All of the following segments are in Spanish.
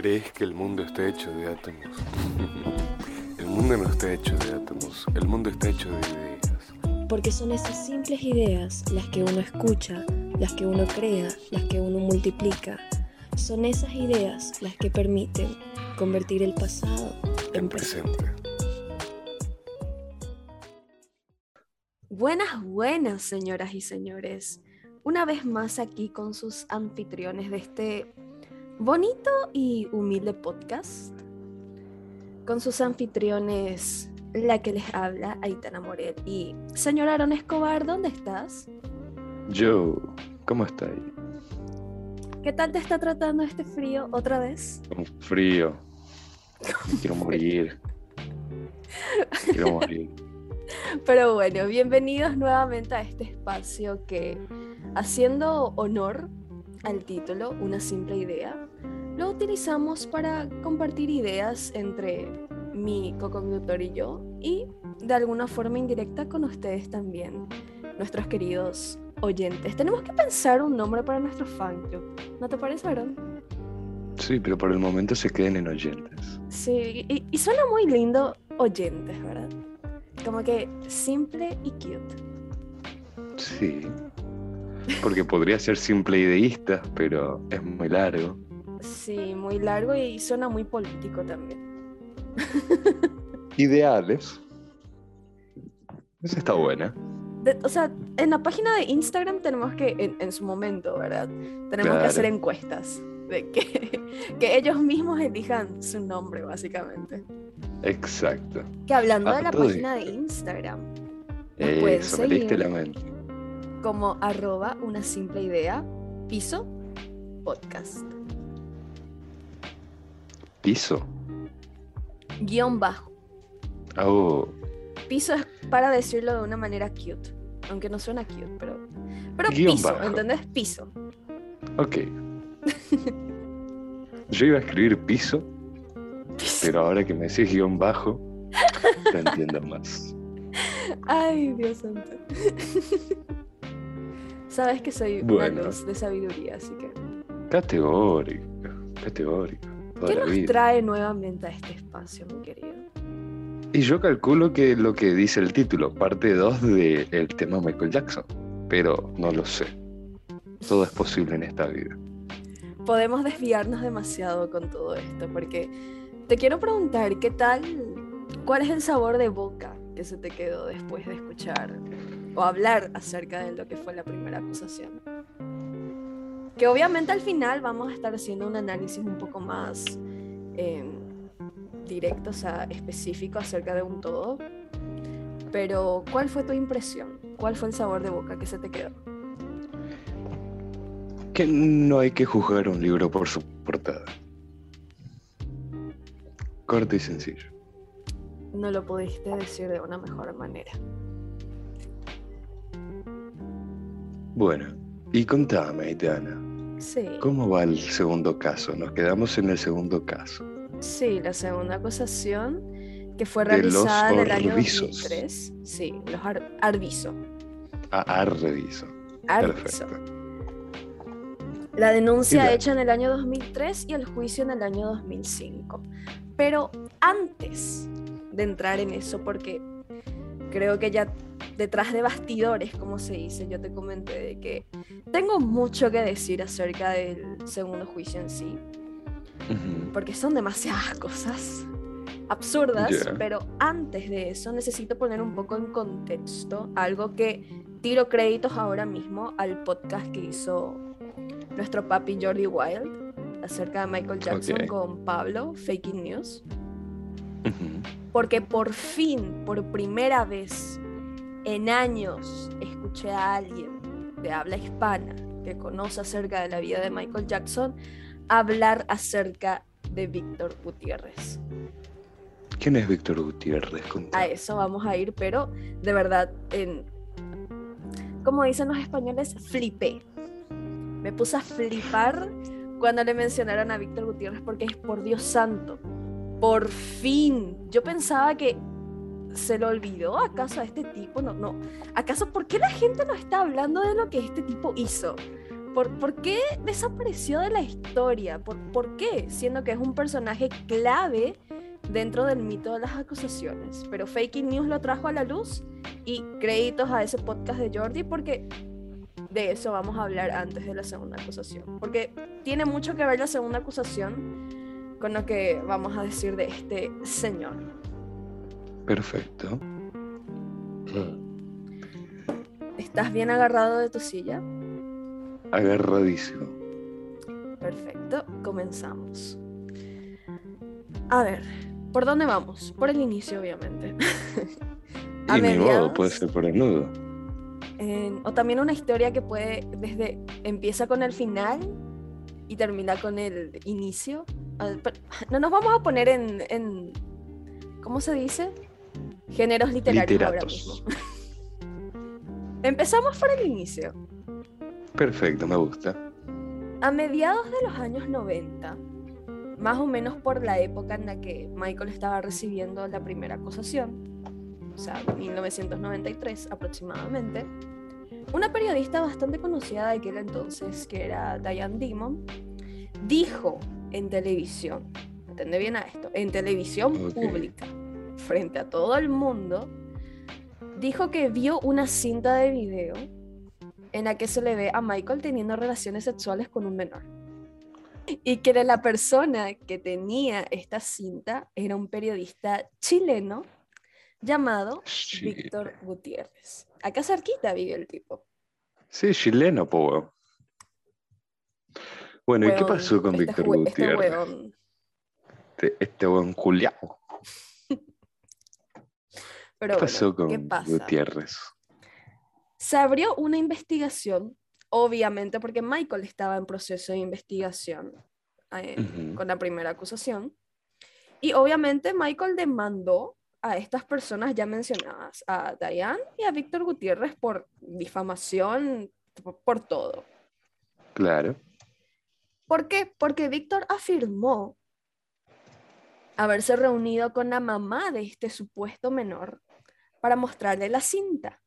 ¿Crees que el mundo está hecho de átomos? el mundo no está hecho de átomos, el mundo está hecho de ideas. Porque son esas simples ideas las que uno escucha, las que uno crea, las que uno multiplica. Son esas ideas las que permiten convertir el pasado en, presente. Buenas, buenas, señoras y señores. Una vez más aquí con sus anfitriones de este bonito y humilde podcast con sus anfitriones, la que les habla, Aitana Morel. Y, señor Aaron Escobar, ¿dónde estás? Yo, ¿cómo estás? ¿Qué tal te está tratando este frío otra vez? Con frío. Quiero morir. Quiero morir. Pero bueno, bienvenidos nuevamente a este espacio que, haciendo honor al título, una simple idea, lo utilizamos para compartir ideas entre mi co-conductor y yo y de alguna forma indirecta con ustedes también, nuestros queridos oyentes. Tenemos que pensar un nombre para nuestro fan club. ¿No te parece, Aaron? Sí, pero por el momento se queden en oyentes. Sí, y, y suena muy lindo oyentes, ¿verdad? Como que simple y cute. Sí. Porque podría ser simple ideísta, pero es muy largo. Sí, muy largo y suena muy político también. Ideales. Esa está buena. o sea, en la página de Instagram tenemos que, en, su momento, ¿verdad? Tenemos que hacer encuestas de que, que, ellos mismos elijan su nombre, básicamente. Exacto. Que hablando de la página de Instagram, me la mente. Como arroba una simple idea, piso, podcast. Piso. Guión bajo. Oh. Piso es para decirlo de una manera cute. Aunque no suena cute, pero. Pero piso, ¿entendés? Piso. Ok. Yo iba a escribir piso, pero ahora que me decís guion bajo, te entiendo más. Ay, Dios santo. Sabes que soy una luz de sabiduría, así que. Categórico, categórico. ¿Qué nos trae nuevamente a este espacio, mi querido? Y yo calculo que lo que dice el título, parte 2 del tema Michael Jackson, pero no lo sé. Todo es posible en esta vida. Podemos desviarnos demasiado con todo esto, porque te quiero preguntar, ¿qué tal? ¿Cuál es el sabor de boca que se te quedó después de escuchar o hablar acerca de lo que fue la primera acusación? Que obviamente al final vamos a estar haciendo un análisis un poco más eh, directo, o sea, específico acerca de un todo. Pero, ¿cuál fue tu impresión? ¿Cuál fue el sabor de boca que se te quedó? Que no hay que juzgar un libro por su portada. Corto y sencillo. No lo pudiste decir de una mejor manera. Bueno, y contame, Aitana. ¿Cómo va el segundo caso? Nos quedamos en el segundo caso. Sí, la segunda acusación que fue realizada en el año 2003. Sí, los ar Arviso. Ah, Arviso. Arviso. La denuncia hecha en el año 2003 y el juicio en el año 2005. Pero antes de entrar en eso, porque creo que ya detrás de bastidores, como se dice, yo te comenté de que tengo mucho que decir acerca del segundo juicio en sí, porque son demasiadas cosas absurdas, pero antes de eso necesito poner un poco en contexto algo que tiro créditos ahora mismo al podcast que hizo nuestro papi Jordi Wild acerca de Michael Jackson con Pablo, Faking News. Porque por fin, por primera vez, en años escuché a alguien de habla hispana que conoce acerca de la vida de Michael Jackson hablar acerca de Víctor Gutiérrez. ¿Quién es Víctor Gutiérrez? A eso vamos a ir, pero de verdad, en, como dicen los españoles, flipé. Me puse a flipar cuando le mencionaron a Víctor Gutiérrez porque es por Dios santo. Por fin. Yo pensaba que ¿Se lo olvidó acaso a este tipo? No, no. ¿Acaso por qué la gente no está hablando de lo que este tipo hizo? ¿Por, por qué desapareció de la historia? ¿Por, ¿Por qué? Siendo que es un personaje clave dentro del mito de las acusaciones. Pero Fake News lo trajo a la luz y créditos a ese podcast de Jordi porque de eso vamos a hablar antes de la segunda acusación. Porque tiene mucho que ver la segunda acusación con lo que vamos a decir de este señor. Perfecto. ¿Estás bien agarrado de tu silla? Agarradísimo. Perfecto, comenzamos. A ver, ¿por dónde vamos? Por el inicio, obviamente. A y mi modo puede ser por el nudo. o también una historia que puede, desde, empieza con el final y termina con el inicio. No nos vamos a poner en, en ¿cómo se dice? Géneros literarios ahora mismo. Empezamos por el inicio. Perfecto, me gusta. A mediados de los años 90, más o menos por la época en la que Michael estaba recibiendo la primera acusación, o sea, 1993 aproximadamente, una periodista bastante conocida de aquel entonces, que era Diane Dimon, dijo en televisión, entiende bien a esto, en televisión pública, frente a todo el mundo, dijo que vio una cinta de video en la que se le ve a Michael teniendo relaciones sexuales con un menor y que la persona que tenía esta cinta era un periodista chileno llamado Víctor Gutiérrez. Acá cerquita vive el tipo. Sí, chileno, po. Bueno, ¿y qué pasó con este Víctor este Gutiérrez? Este, este buen Julián. ¿Qué pasó con Gutiérrez? Se abrió una investigación obviamente porque Michael estaba en proceso de investigación eh, con la primera acusación. Y obviamente Michael demandó a estas personas ya mencionadas, a Diane y a Víctor Gutiérrez por difamación, por, todo. Claro. ¿Por qué? Porque Víctor afirmó haberse reunido con la mamá de este supuesto menor para mostrarle la cinta.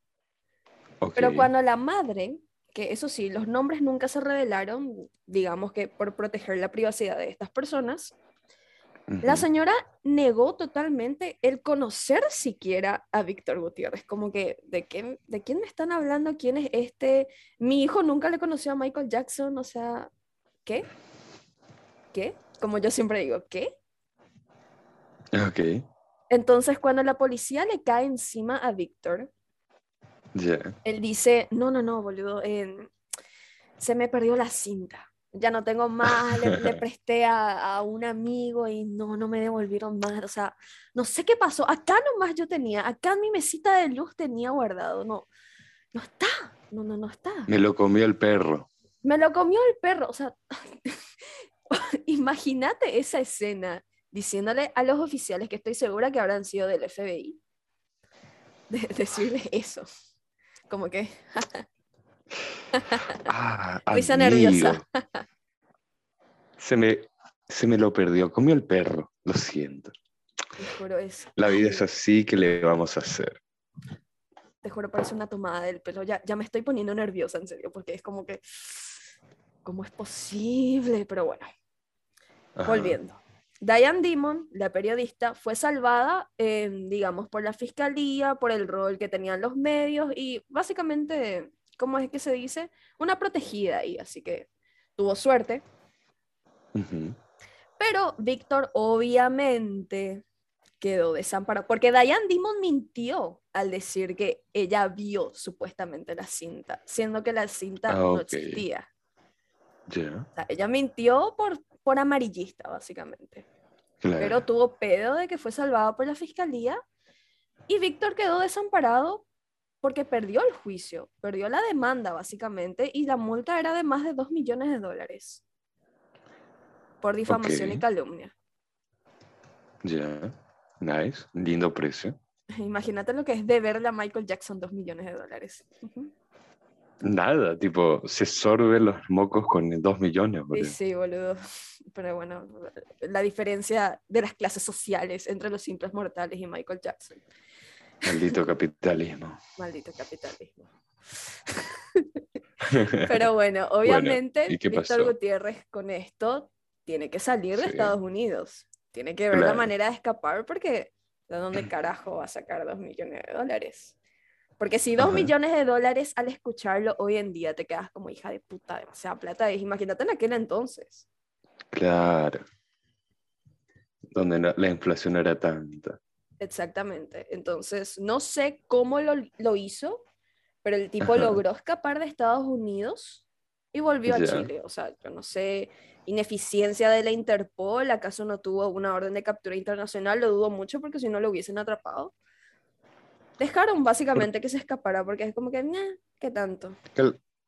Pero cuando la madre que eso sí, los nombres nunca se revelaron, digamos que por proteger la privacidad de estas personas. La señora negó totalmente el conocer siquiera a Víctor Gutiérrez, como que, ¿de, qué, ¿de quién me están hablando? ¿Quién es este? Mi hijo nunca le conoció a Michael Jackson, o sea, ¿qué? ¿Qué? Como yo siempre digo, ¿qué? Ok. Entonces, cuando la policía le cae encima a Víctor, él dice, no, no, no, boludo, se me perdió la cinta. Ya no tengo más, le, presté a, a, un amigo y no, no me devolvieron más. O sea, no sé qué pasó. Acá nomás yo tenía, acá en mi mesita de luz tenía guardado. No, no está. No, no, no está. Me lo comió el perro. Me lo comió el perro. O sea, imagínate esa escena diciéndole a los oficiales que estoy segura que habrán sido del FBI. De, decirle eso como que... ah, nerviosa. se, me, se me lo perdió, comió el perro, lo siento. Te juro, es... La vida es así, que le vamos a hacer? Te juro, parece una tomada del pelo. Ya, ya me estoy poniendo nerviosa, en serio, porque es como que... ¿Cómo es posible? Pero bueno, volviendo. Diane Dimon, la periodista, fue salvada, digamos, por la fiscalía, por el rol que tenían los medios y básicamente, ¿cómo es que se dice? Una protegida ahí, así que tuvo suerte. Pero Víctor obviamente quedó desamparado, porque Diane Dimon mintió al decir que ella vio supuestamente la cinta, siendo que la cinta ah, no existía. Ella mintió por, por amarillista, básicamente. Pero tuvo pedo de que fue salvado por la fiscalía y Víctor quedó desamparado porque perdió el juicio, perdió la demanda básicamente y la multa era de más de 2 millones de dólares por difamación y calumnia. Ya, nice, lindo precio. Imagínate lo que es deberle a Michael Jackson 2 millones de dólares. Nada, tipo, se sorbe los mocos con dos millones. Sí, sí, boludo. Pero bueno, la diferencia de las clases sociales entre los simples mortales y Michael Jackson. Maldito capitalismo. Maldito capitalismo. Pero bueno, obviamente ¿y qué Víctor? Gutiérrez con esto tiene que salir de Sí. Estados Unidos. Tiene que ver la manera de escapar porque ¿de dónde carajo va a sacar dos millones de dólares? Porque si dos Ajá. millones de dólares al escucharlo hoy en día te quedas como hija de puta, demasiada plata. Y Imagínate en aquel entonces. Claro. Donde la, la inflación era tanta. Exactamente. Entonces, no sé cómo lo, lo hizo, pero el tipo Ajá. logró escapar de Estados Unidos y volvió a Ya. Chile. O sea, yo no sé, ineficiencia de la Interpol, ¿acaso no tuvo una orden de captura internacional? Lo dudo mucho porque si no lo hubiesen atrapado. Dejaron básicamente que se escapara porque es como que, "Nah, ¿qué tanto?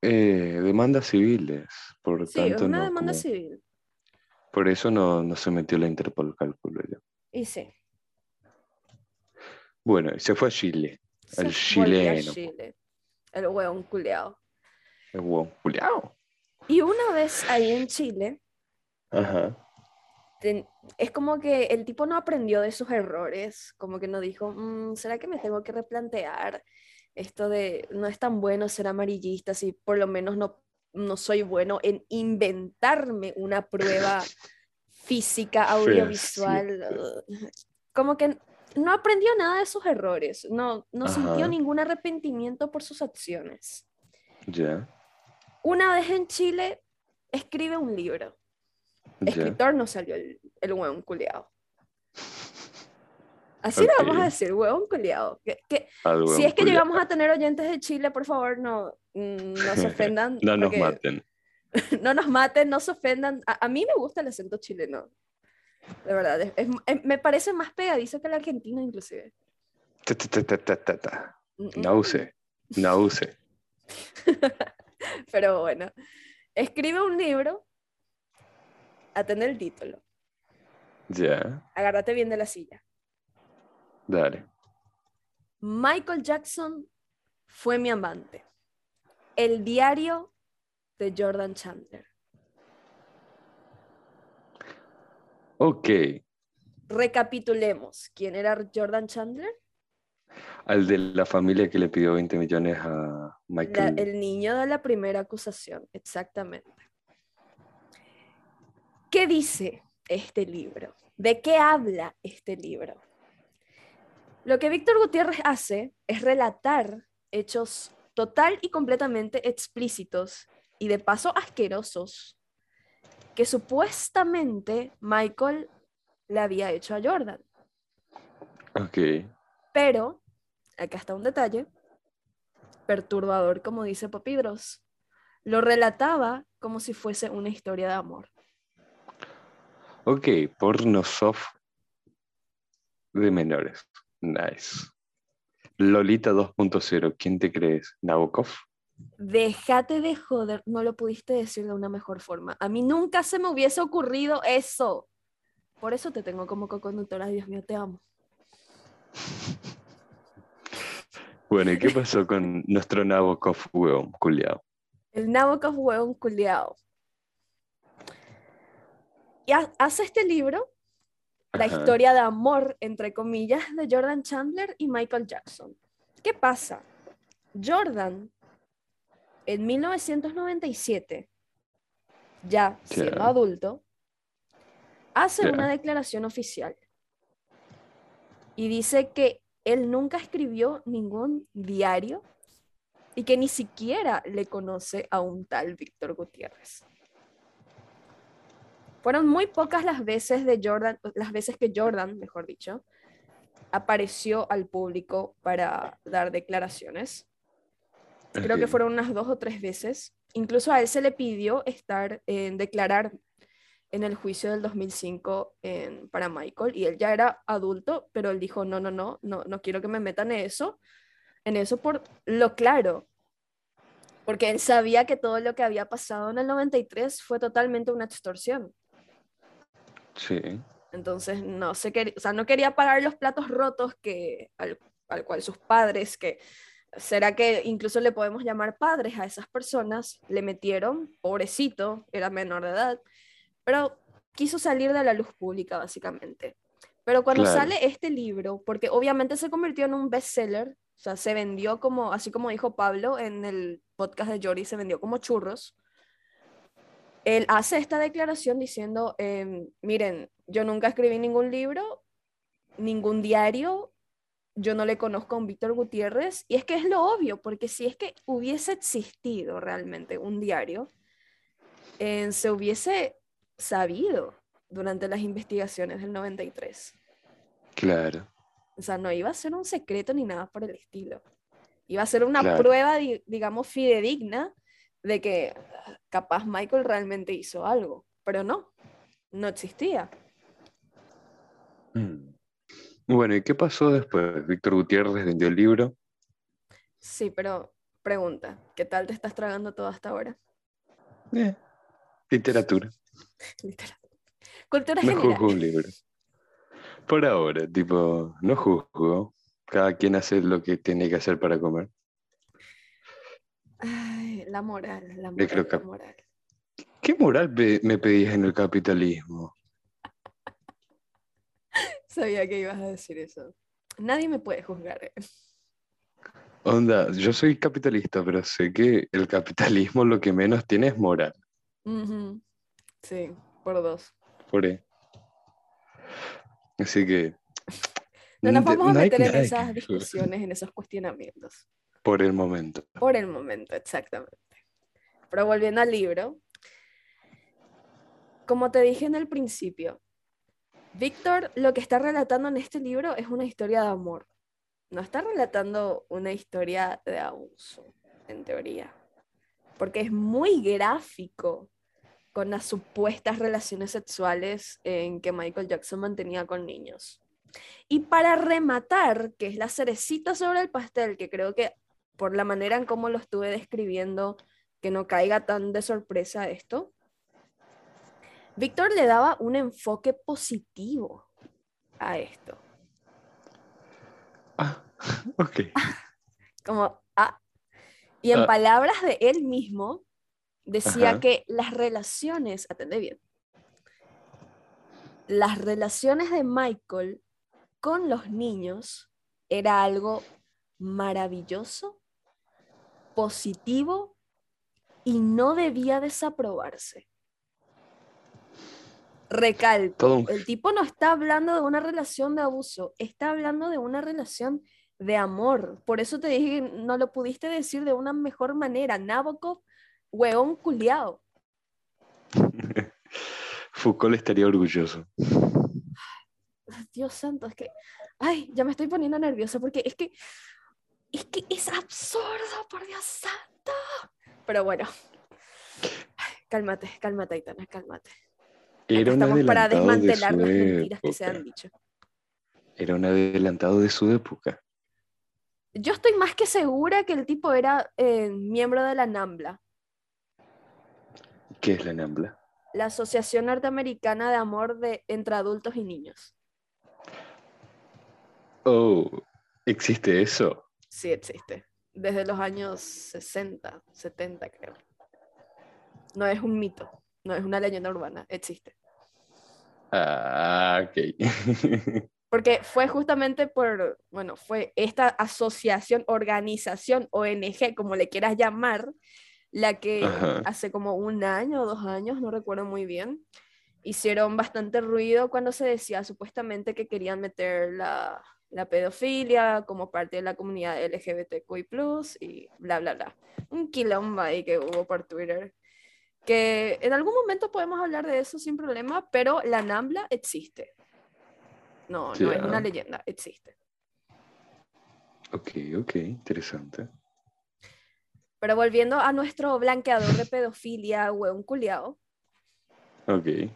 Eh, demandas civiles. Por Sí, tanto, una no, demanda como- civil. Por eso no, no se metió la Interpol, calculo yo. Y sí. Bueno, y se fue a Chile. se El volvió a chileno. Chile. El hueón culeado. El huevón culiao. Y una vez ahí en Chile, Ajá. Ten- es como que el tipo no aprendió de sus errores, como que no dijo, "Mm, ¿será que me tengo que replantear esto de no es tan bueno ser amarillista si por lo menos no, no soy bueno en inventarme una prueba física, audiovisual? Como que no aprendió nada de sus errores, no, no sintió ningún arrepentimiento por sus acciones. Ya. Una vez en Chile, escribe un libro. Escritor no salió el, el hueón culeado. Así le vamos Ok. a decir, hueón culeado. Que, que- si huevón es que culiao. llegamos a tener oyentes de Chile, por favor, no, mm, no se ofendan. No nos maten. no nos maten, no se ofendan. A, a mí me gusta el acento chileno. De verdad, es- es- es- me parece más pegadizo que el argentino, inclusive. Ta, ta, ta, ta, ta, ta, ta. No use. No use. Pero bueno, escribe un libro. Atende el título. Ya. Agárrate bien de la silla. Dale. Michael Jackson fue mi amante. El diario de Jordan Chandler. Ok. Recapitulemos. ¿Quién era Jordan Chandler? Al de la familia que le pidió 20 millones a La- Michael. el niño de la primera acusación, exactamente. ¿Qué dice este libro? ¿De qué habla este libro? Lo que Víctor Gutiérrez hace es relatar hechos total y completamente explícitos y de paso asquerosos que supuestamente Michael le había hecho a Jordan. Ok. Pero, acá está un detalle, perturbador, como dice Papidros. Lo relataba como si fuese una historia de amor. Ok. Porno soft de menores. Nice. Lolita 2.0. ¿Quién te crees? ¿Nabokov? Déjate de joder, no lo pudiste decir de una mejor forma. A mí nunca se me hubiese ocurrido eso. Por eso te tengo como co-conductora, Dios mío, te amo. Bueno, ¿y qué pasó con nuestro Nabokov, huevón, culiao? El Nabokov hueón culiao. Y ha- hace este libro la historia de amor, entre comillas, de Jordan Chandler y Michael Jackson. ¿Qué pasa? Jordan, en 1997, ya siendo adulto, hace una declaración oficial y dice que él nunca escribió ningún diario y que ni siquiera le conoce a un tal Víctor Gutiérrez. Fueron muy pocas las veces de Jordan, las veces que Jordan, mejor dicho, apareció al público para dar declaraciones. Creo que fueron unas dos o tres veces. Incluso a él se le pidió estar en declarar en el juicio del 2005 en- para Michael y él ya era adulto, pero él dijo, no, no, no, no, no quiero que me metan en eso, en eso por lo claro, porque él sabía que todo lo que había pasado en el 93 fue totalmente una extorsión. Sí. Entonces no, se quería, o sea, no quería pagar los platos rotos que, al, al cual sus padres, que será que incluso le podemos llamar padres a esas personas, le metieron, pobrecito, era menor de edad, pero quiso salir de la luz pública básicamente. Pero cuando Claro. sale este libro, porque obviamente se convirtió en un bestseller, o sea, se vendió como, así como dijo Pablo, en el podcast de Jory se vendió como churros, él hace esta declaración diciendo, em, miren, yo nunca escribí ningún libro, ningún diario, yo no le conozco a un Víctor Gutiérrez, y es que es lo obvio, porque si es que hubiese existido realmente un diario, eh, se hubiese sabido durante las investigaciones del 93. Claro. O sea, no iba a ser un secreto ni nada por el estilo. Iba a ser una Claro. prueba, di- digamos, fidedigna de que ah, capaz Michael realmente hizo algo, pero no, no existía. Mm. Bueno, ¿y qué pasó después? Víctor Gutiérrez vendió el libro. Sí, pero pregunta, ¿qué tal te estás tragando todo hasta ahora? Eh, literatura. Literal. Cultura No general. juzgo un libro. Por ahora, tipo, no juzgo. Cada quien hace lo que tiene que hacer para comer. Ay, la moral, la creo moral, que- la moral. ¿Qué moral me pedías en el capitalismo? Sabía que ibas a decir eso. Nadie me puede juzgar. eh. Onda, yo soy capitalista, pero sé que el capitalismo lo que menos tiene es moral. Sí, por dos. Por ahí. Así que. No nos vamos a meter en esas discusiones, en esos cuestionamientos. Por el momento. Por el momento, exactamente. Pero volviendo al libro, como te dije en el principio, Víctor lo que está relatando en este libro es una historia de amor. No está relatando una historia de abuso, en teoría. Porque es muy gráfico con las supuestas relaciones sexuales en que Michael Jackson mantenía con niños. Y para rematar, que es la cerecita sobre el pastel, que creo que por la manera en cómo lo estuve describiendo, que no caiga tan de sorpresa esto, Víctor le daba un enfoque positivo a esto. Ah, ok. Como, ah. Y en Ah. palabras de él mismo, decía Ajá. que las relaciones, atende bien, las relaciones de Michael con los niños era algo maravilloso, positivo y no debía desaprobarse. Recalco, el tipo no está hablando de una relación de abuso, está hablando de una relación de amor. Por eso te dije que no lo pudiste decir de una mejor manera. Nabokov, hueón culiao. Foucault estaría orgulloso. Dios santo, es que, ay, ya me estoy poniendo nerviosa porque es que, es que es absurdo, por Dios santo. Pero bueno, cálmate, cálmate, Aitana, cálmate. Era estamos para de desmantelar las mentiras que se han dicho. Era un adelantado de su época. Yo estoy más que segura que el tipo era eh, miembro de la NAMBLA, ¿Qué es la NAMBLA? la Asociación Norteamericana de Amor de, entre Adultos y Niños. Oh, ¿existe eso? Sí existe. Desde los años 60, 70 creo. No es un mito, no es una leyenda urbana, existe. Ah, ok. Porque fue justamente por, bueno, fue esta asociación, organización, ONG, como le quieras llamar, la que Ajá. hace como un año o dos años, no recuerdo muy bien, hicieron bastante ruido cuando se decía supuestamente que querían meter la, la pedofilia como parte de la comunidad LGBTQI+, y bla, bla, bla. Un quilombo ahí que hubo por Twitter. Que en algún momento podemos hablar de eso sin problema, pero la NAMBLA existe. No, no es una Ya. leyenda, existe. ok, ok, interesante. Pero volviendo a nuestro blanqueador de pedofilia, hueón culiao, Ok.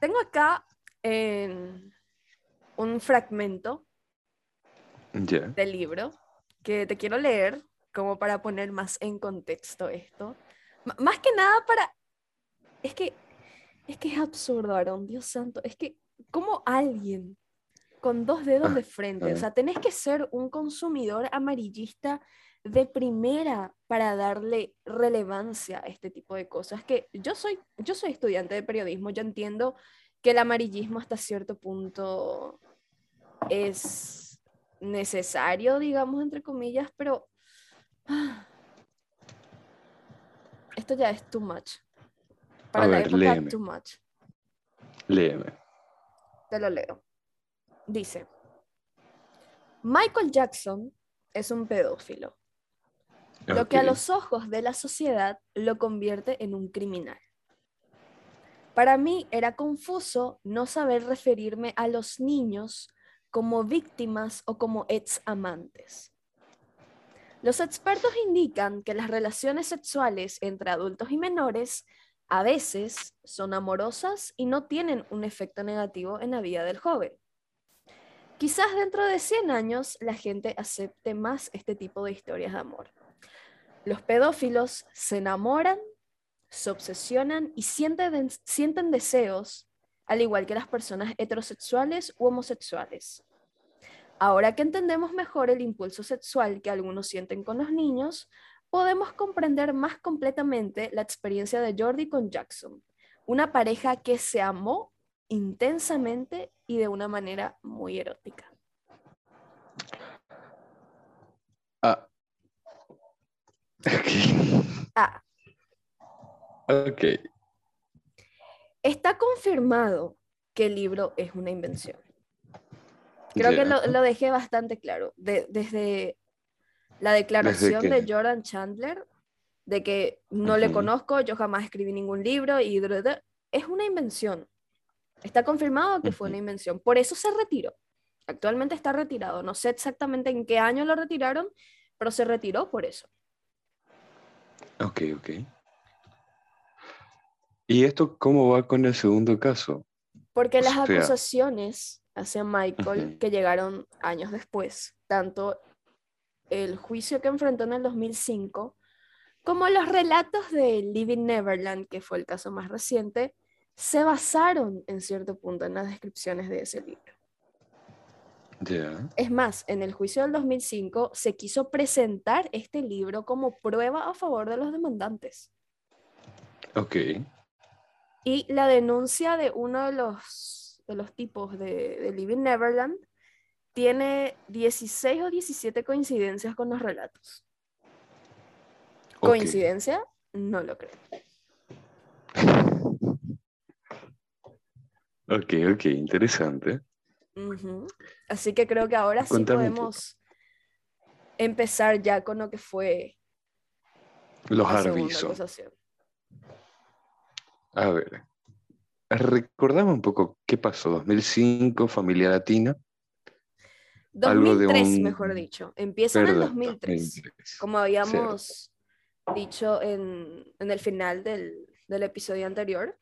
tengo acá en un fragmento del libro que te quiero leer como para poner más en contexto esto. M- más que nada para... Es que es que es absurdo, Aaron, Dios santo. Es que como alguien con dos dedos Ah, de frente, o ah. sea, tenés que ser un consumidor amarillista de primera para darle relevancia a este tipo de cosas. Que yo soy, yo soy estudiante de periodismo, yo entiendo que el amarillismo hasta cierto punto es necesario, digamos, entre comillas, pero ah, Esto ya es too much. A Para la ver, época, léeme. too much. Léeme. Te lo leo. Dice, Michael Jackson es un pedófilo, lo que a los ojos de la sociedad lo convierte en un criminal. Para mí era confuso no saber referirme a los niños como víctimas o como ex amantes. Los expertos indican que las relaciones sexuales entre adultos y menores a veces son amorosas y no tienen un efecto negativo en la vida del joven. Quizás dentro de 100 años la gente acepte más este tipo de historias de amor. Los pedófilos se enamoran, se obsesionan y sienten, sienten deseos, al igual que las personas heterosexuales u homosexuales. Ahora que entendemos mejor el impulso sexual que algunos sienten con los niños, podemos comprender más completamente la experiencia de Jordi con Jackson, una pareja que se amó intensamente y de una manera muy erótica. Ah. Ah, Ok. está confirmado que el libro es una invención. Creo que lo, lo dejé bastante claro. De- desde la declaración ¿Desde de? Jordan Chandler de que no le conozco, yo jamás escribí ningún libro y es una invención. Está confirmado que fue una invención. Por eso se retiró. Actualmente está retirado. No sé exactamente en qué año lo retiraron, pero se retiró por eso. Ok, ok. ¿Y esto cómo va con el segundo caso? Porque O las sea- acusaciones hacia Michael, que llegaron años después, tanto el juicio que enfrentó en el 2005, como los relatos de Living Neverland, que fue el caso más reciente, se basaron en cierto punto en las descripciones de ese libro. Es más, en el juicio del 2005 se quiso presentar este libro como prueba a favor de los demandantes. Ok. Y la denuncia de uno de los, de los tipos de, de Living Neverland tiene 16 o 17 coincidencias con los relatos. ¿Coincidencia? No lo creo. Ok, ok, interesante. Así que creo que ahora sí Cuéntame podemos empezar ya con lo que fue Los acusación. A ver. Recordame un poco qué pasó. 2005, familia latina. Algo de 2003, un- mejor dicho. Empieza en el Perdón, 2003. 2003. Como habíamos dicho en, en el final del, del episodio anterior,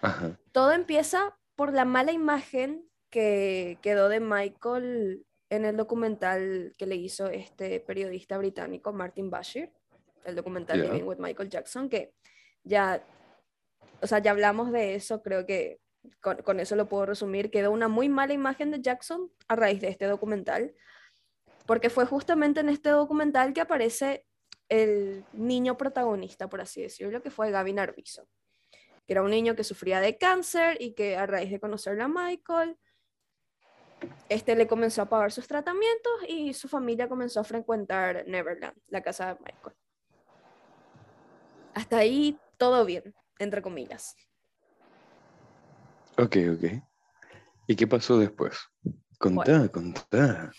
Ajá. todo empieza por la mala imagen que quedó de Michael en el documental que le hizo este periodista británico Martin Bashir, el documental Ya. Living with Michael Jackson, que ya, o sea, ya hablamos de eso, creo que con, eso lo puedo resumir, quedó una muy mala imagen de Jackson a raíz de este documental, porque fue justamente en este documental que aparece el niño protagonista, por así decirlo, que fue Gavin Arvizo que era un niño que sufría de cáncer y que a raíz de conocerle a Michael, este le comenzó a pagar sus tratamientos y su familia comenzó a frecuentar Neverland, la casa de Michael. Hasta ahí todo bien, entre comillas. Ok, ok. ¿Y qué pasó después? Contá, contá.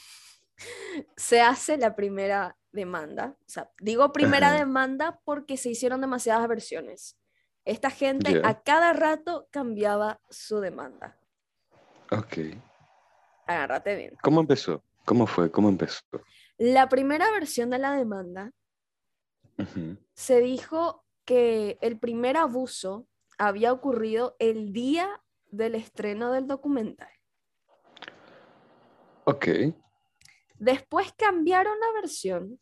Se hace la primera demanda, o sea, digo primera Ajá. demanda porque se hicieron demasiadas versiones. Esta gente a cada rato cambiaba su demanda. Ok. Agárrate bien. ¿Cómo empezó? ¿Cómo fue? ¿Cómo empezó? La primera versión de la demanda se dijo que el primer abuso había ocurrido el día del estreno del documental. Ok. Después cambiaron la versión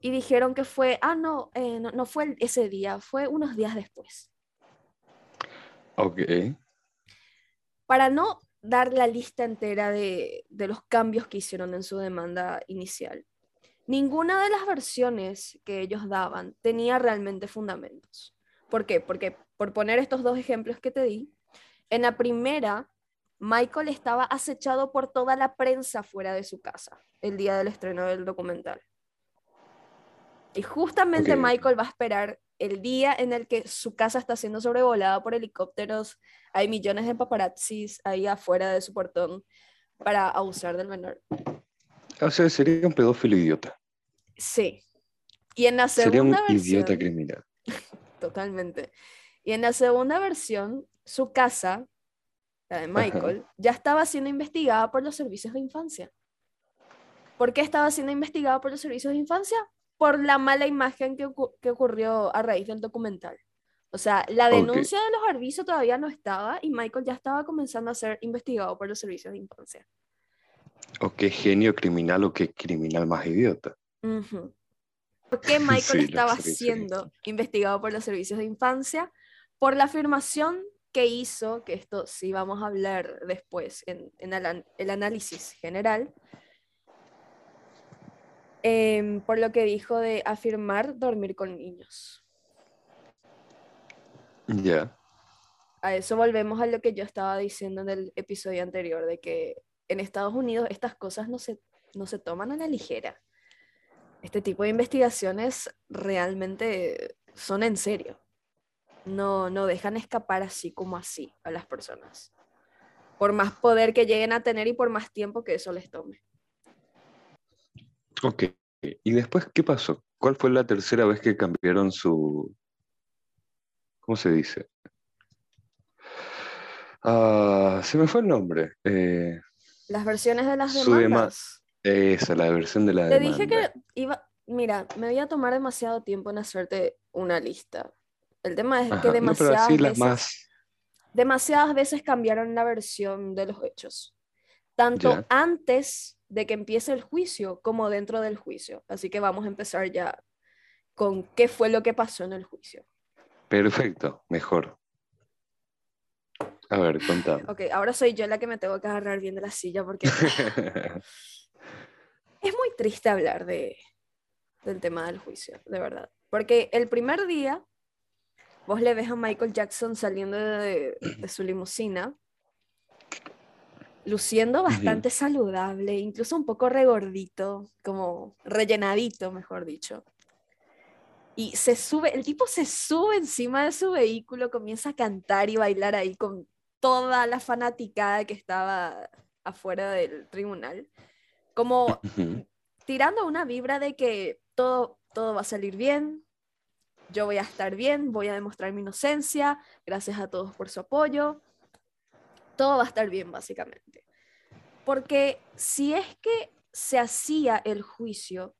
y dijeron que fue, ah, no, eh, no, no fue ese día, fue unos días después. Ok. Para no dar la lista entera de, de los cambios que hicieron en su demanda inicial, ninguna de las versiones que ellos daban tenía realmente fundamentos. ¿Por qué? Porque, por poner estos dos ejemplos que te di, en la primera, Michael estaba acechado por toda la prensa fuera de su casa el día del estreno del documental. Y justamente. Michael va a esperar el día en el que su casa está siendo sobrevolada por helicópteros, hay millones de paparazzis ahí afuera de su portón para abusar del menor. O sea, sería un pedófilo idiota. Sí. Y en la Sería un segunda versión, idiota criminal. totalmente. Y en la segunda versión, su casa, la de Michael, ya estaba siendo investigada por los servicios de infancia. ¿Por qué estaba siendo investigada por los servicios de infancia? Por la mala imagen que, que ocurrió a raíz del documental. O sea, la denuncia de los Arvizo todavía no estaba y Michael ya estaba comenzando a ser investigado por los servicios de infancia. O qué genio criminal o qué criminal más idiota. Ujú. ¿Por qué Michael Sí, estaba siendo investigado por los servicios de infancia? Por la afirmación que hizo, que esto sí vamos a hablar después en, en el, an- el análisis general, em, por lo que dijo de afirmar dormir con niños. Ya. A eso volvemos a lo que yo estaba diciendo en el episodio anterior, de que en Estados Unidos estas cosas no se, no se toman a la ligera. Este tipo de investigaciones realmente son en serio. No, no dejan escapar así como así a las personas. Por más poder que lleguen a tener y por más tiempo que eso les tome. Ok. ¿Y después qué pasó? ¿Cuál fue la tercera vez que cambiaron su... ¿Cómo se dice? Ah, se me fue el nombre. Eh, Las versiones de las Su dema- demandas. esa, la versión de la Te demanda. dije que iba, mira, me voy a tomar demasiado tiempo en hacerte una lista. El tema es Ajá, que demasiadas veces, más... demasiadas veces cambiaron la versión de los hechos, tanto Ya. antes de que empiece el juicio como dentro del juicio. Así que vamos a empezar ya con qué fue lo que pasó en el juicio. Perfecto, mejor. A ver, contame. Ok, ahora soy yo la que me tengo que agarrar bien de la silla porque es muy triste hablar de, del tema del juicio, de verdad. Porque el primer día, vos le ves a Michael Jackson saliendo de, de su limusina, luciendo bastante saludable, incluso un poco regordito, como rellenadito, mejor dicho. Y se sube, el tipo se sube encima de su vehículo, comienza a cantar y bailar ahí con toda la fanaticada que estaba afuera del tribunal, como tirando una vibra de que todo, todo va a salir bien, yo voy a estar bien, voy a demostrar mi inocencia, gracias a todos por su apoyo, todo va a estar bien básicamente. Porque si es que se hacía el juicio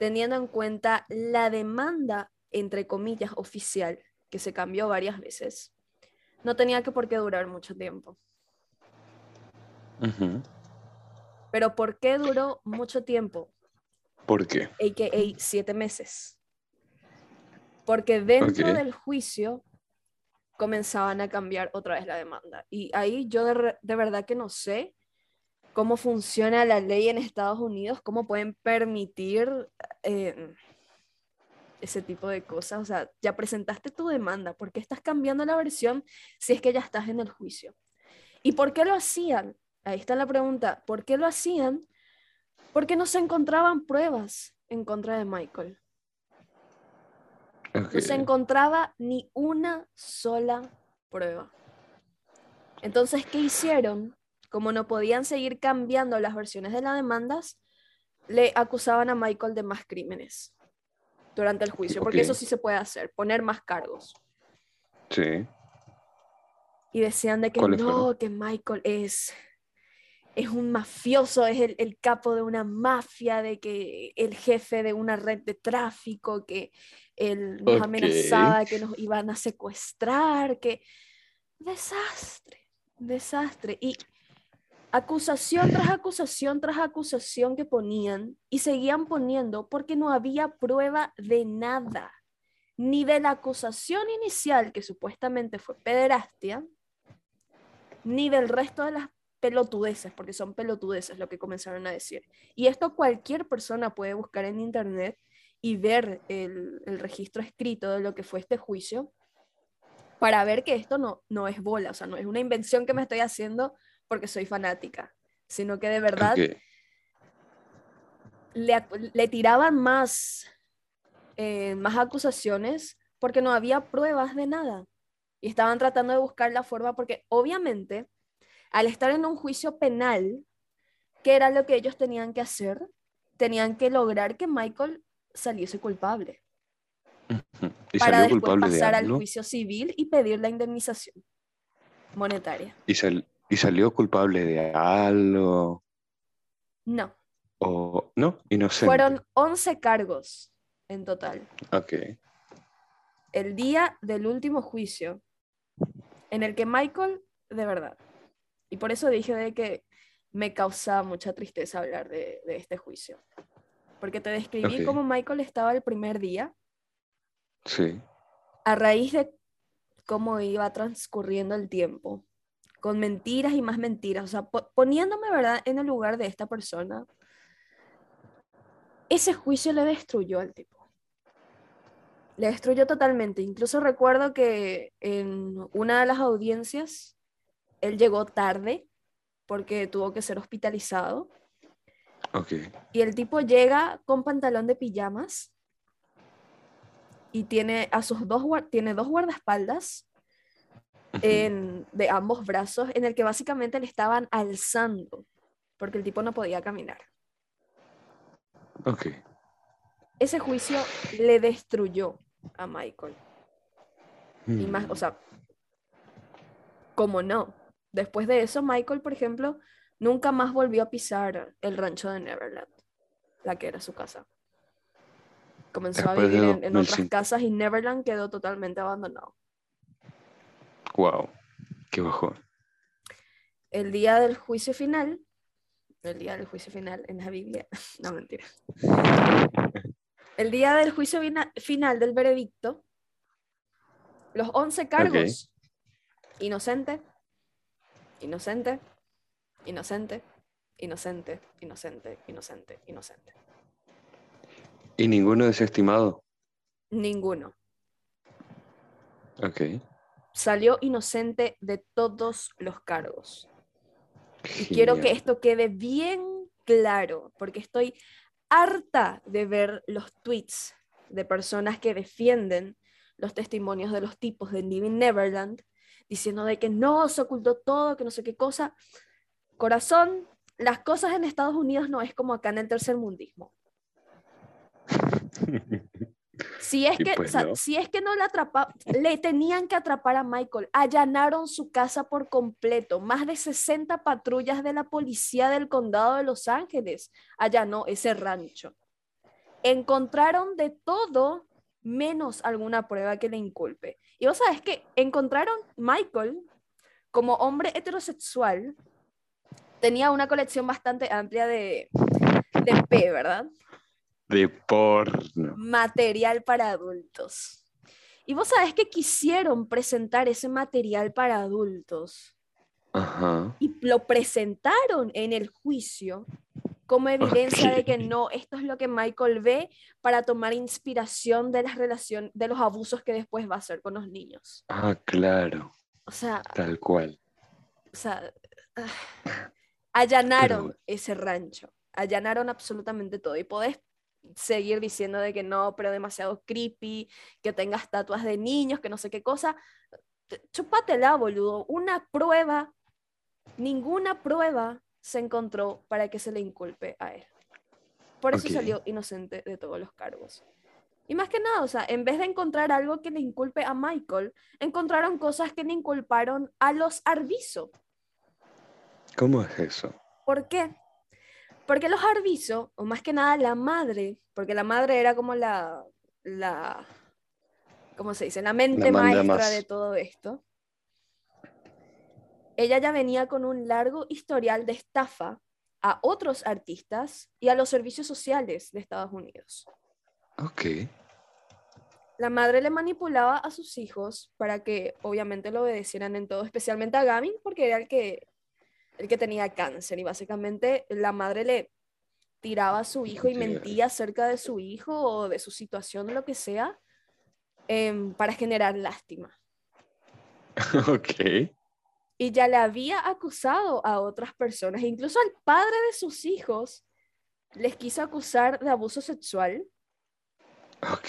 teniendo en cuenta la demanda, entre comillas, oficial, que se cambió varias veces, no tenía que por qué durar mucho tiempo. Pero ¿por qué duró mucho tiempo? ¿Por qué? a.k.a. siete meses. Porque dentro del juicio comenzaban a cambiar otra vez la demanda. Y ahí yo de, de verdad que no sé cómo funciona la ley en Estados Unidos, cómo pueden permitir eh, ese tipo de cosas. O sea, ya presentaste tu demanda, ¿por qué estás cambiando la versión si es que ya estás en el juicio? ¿Y por qué lo hacían? Ahí está la pregunta. ¿Por qué lo hacían? Porque no se encontraban pruebas en contra de Michael. No se encontraba ni una sola prueba. Entonces, ¿qué hicieron? Como no podían seguir cambiando las versiones de las demandas, le acusaban a Michael de más crímenes durante el juicio, porque eso sí se puede hacer, poner más cargos. Sí. Y decían de que ¿Cuáles no, fueron? que Michael es, es un mafioso, es el, el capo de una mafia, de que el jefe de una red de tráfico, que él nos Ok. amenazaba, que nos iban a secuestrar, que desastre, desastre. Y acusación tras acusación tras acusación que ponían y seguían poniendo porque no había prueba de nada, ni de la acusación inicial que supuestamente fue pederastia, ni del resto de las pelotudeces, porque son pelotudeces lo que comenzaron a decir. Y esto cualquier persona puede buscar en internet y ver el, registro escrito de lo que fue este juicio para ver que esto no, no es bola, o sea, no es una invención que me estoy haciendo porque soy fanática, sino que de verdad Ok. le, le tiraban más eh, más acusaciones porque no había pruebas de nada. Y estaban tratando de buscar la forma porque obviamente al estar en un juicio penal, ¿qué era lo que ellos tenían que hacer? Tenían que lograr que Michael saliese culpable. ¿Y para salió después culpable de pasar al algo? juicio civil y pedir la indemnización monetaria. ¿Y, sal- y salió culpable de algo? No, ¿O no? Inocente. fueron 11 cargos en total. Ok. El día del último juicio en el que Michael, de verdad, y por eso dije de que me causa mucha tristeza hablar de, de este juicio, porque te describí cómo Michael estaba el primer día Sí. a raíz de cómo iba transcurriendo el tiempo, con mentiras y más mentiras, o sea, po- poniéndome, ¿verdad?, en el lugar de esta persona, ese juicio le destruyó al tipo. Le destruyó totalmente. Incluso recuerdo que en una de las audiencias, él llegó tarde porque tuvo que ser hospitalizado. Ok. Y el tipo llega con pantalón de pijamas y tiene a sus dos, tiene dos guardaespaldas. En- de ambos brazos en el que básicamente le estaban alzando porque el tipo no podía caminar. Ok. Ese juicio le destruyó a Michael. Y más, Mm. o sea, ¿cómo no? Después de eso, Michael, por ejemplo, nunca más volvió a pisar el rancho de Neverland, la que era su casa. Comenzó a Después vivir en, en otras 2005. casas y Neverland quedó totalmente abandonado. Wow. Qué bajón. El día del juicio final, el día del juicio final en la Biblia, no mentira. El día del juicio final del veredicto, los 11 cargos, inocente, inocente, inocente, inocente, inocente, inocente, inocente. ¿Y ninguno desestimado? Ninguno. Ok. Salió inocente de todos los cargos. Y quiero que esto quede bien claro, porque estoy harta de ver los tweets de personas que defienden los testimonios de los tipos de Living Neverland, diciendo de que no, se ocultó todo, que no sé qué cosa. Corazón, las cosas en Estados Unidos no es como acá en el tercer mundismo. Si es, Y que, pues o sea, no. si es que no le atrapa, le tenían que atrapar a Michael. Allanaron su casa por completo. Más de 60 patrullas de la policía del condado de Los Ángeles allanó ese rancho. Encontraron de todo menos alguna prueba que le inculpe. Y vos sabes que encontraron Michael como hombre heterosexual. Tenía una colección bastante amplia de, de P, ¿verdad? De porno. material para adultos. Y vos sabés que quisieron presentar ese material para adultos Ajá. y lo presentaron en el juicio como evidencia de que no, esto es lo que Michael ve para tomar inspiración de las relaciones, de los abusos que después va a hacer con los niños. Ah, claro. O sea, Tal cual. o sea, ah, allanaron Pero- ese rancho, allanaron absolutamente todo y podés seguir diciendo de que no, pero demasiado creepy, que tenga estatuas de niños, que no sé qué cosa. Chúpatela, boludo. Una prueba, ninguna prueba se encontró para que se le inculpe a él. Por eso salió inocente de todos los cargos. Y más que nada, o sea, en vez de encontrar algo que le inculpe a Michael, encontraron cosas que le inculparon a los Arvizo. ¿Cómo es eso? ¿Por qué? Porque los Arvizo, o más que nada la madre, porque la madre era como la, la ¿cómo se dice? La mente manda maestra más. de todo esto. Ella ya venía con un largo historial de estafa a otros artistas y a los servicios sociales de Estados Unidos. Ok. La madre le manipulaba a sus hijos para que obviamente lo obedecieran en todo, especialmente a Gavin, porque era el que, el que tenía cáncer y básicamente la madre le tiraba a su hijo y mentía acerca de su hijo o de su situación o lo que sea em, para generar lástima. ok. Y ya le había acusado a otras personas, incluso al padre de sus hijos les quiso acusar de abuso sexual Ok.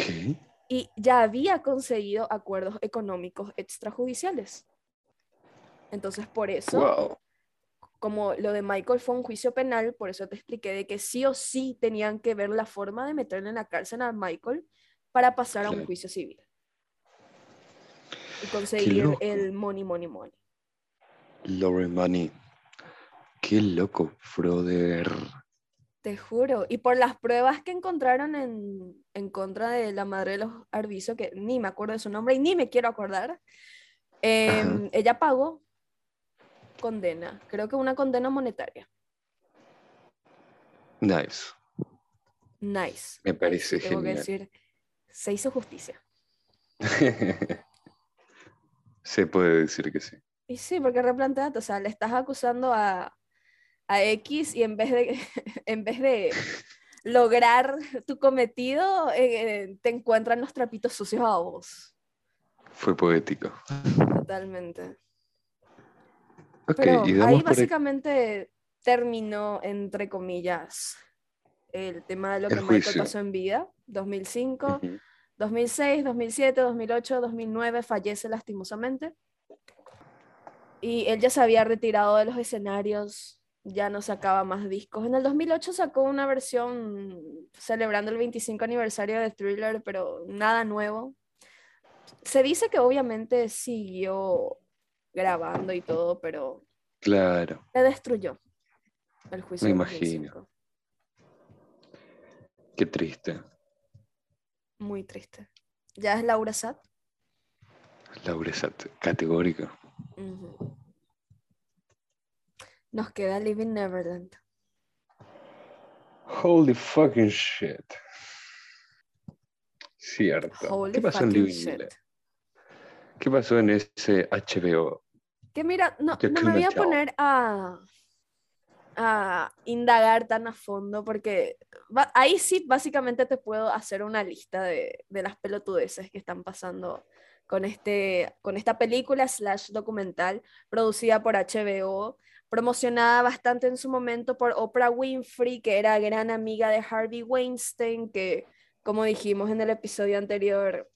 y ya había conseguido acuerdos económicos extrajudiciales. Entonces, por eso, Wow. Como lo de Michael fue un juicio penal, por eso te expliqué de que sí o sí tenían que ver la forma de meterle en la cárcel a Michael para pasar a un juicio civil. Y conseguir el money, money, money. Lauren Money. Qué loco, brother. Te juro. Y por las pruebas que encontraron en, en contra de la madre de los Arvizo, que ni me acuerdo de su nombre y ni me quiero acordar, em, ella pagó condena. Creo que una condena monetaria. Nice. Nice. Me parece Tengo que genial. decir, se hizo justicia. Se puede decir que sí. Y sí, porque replanteate, o sea, le estás acusando a, a X y en vez de, en vez de lograr tu cometido, eh, eh, te encuentran los trapitos sucios a vos. Fue poético. Totalmente. Ok, Pero y ahí básicamente terminó, entre comillas, el tema de lo El que Michael juicio. pasó en vida. 2005, Ujú. 2006, 2007, 2008, 2009 fallece lastimosamente. Y él ya se había retirado de los escenarios, ya no sacaba más discos. En el 2008 sacó una versión celebrando el 25 aniversario de Thriller, pero nada nuevo. Se dice que obviamente siguió grabando y todo, pero Claro. le destruyó el juicio. Me imagino. 2005. Qué triste. Muy triste. Ya es Laura Sat. Laura Sat, categórico. Nos queda Living Neverland. Holy fucking shit. Cierto. Holy ¿Qué pasó en Living. Neverland? ¿Qué pasó en ese HBO? Que mira, no, no me voy a poner a, a indagar tan a fondo porque ahí sí básicamente te puedo hacer una lista de, de las pelotudeces que están pasando con, este, con esta película slash documental producida por HBO, promocionada bastante en su momento por Oprah Winfrey, que era gran amiga de Harvey Weinstein, que como dijimos en el episodio anterior,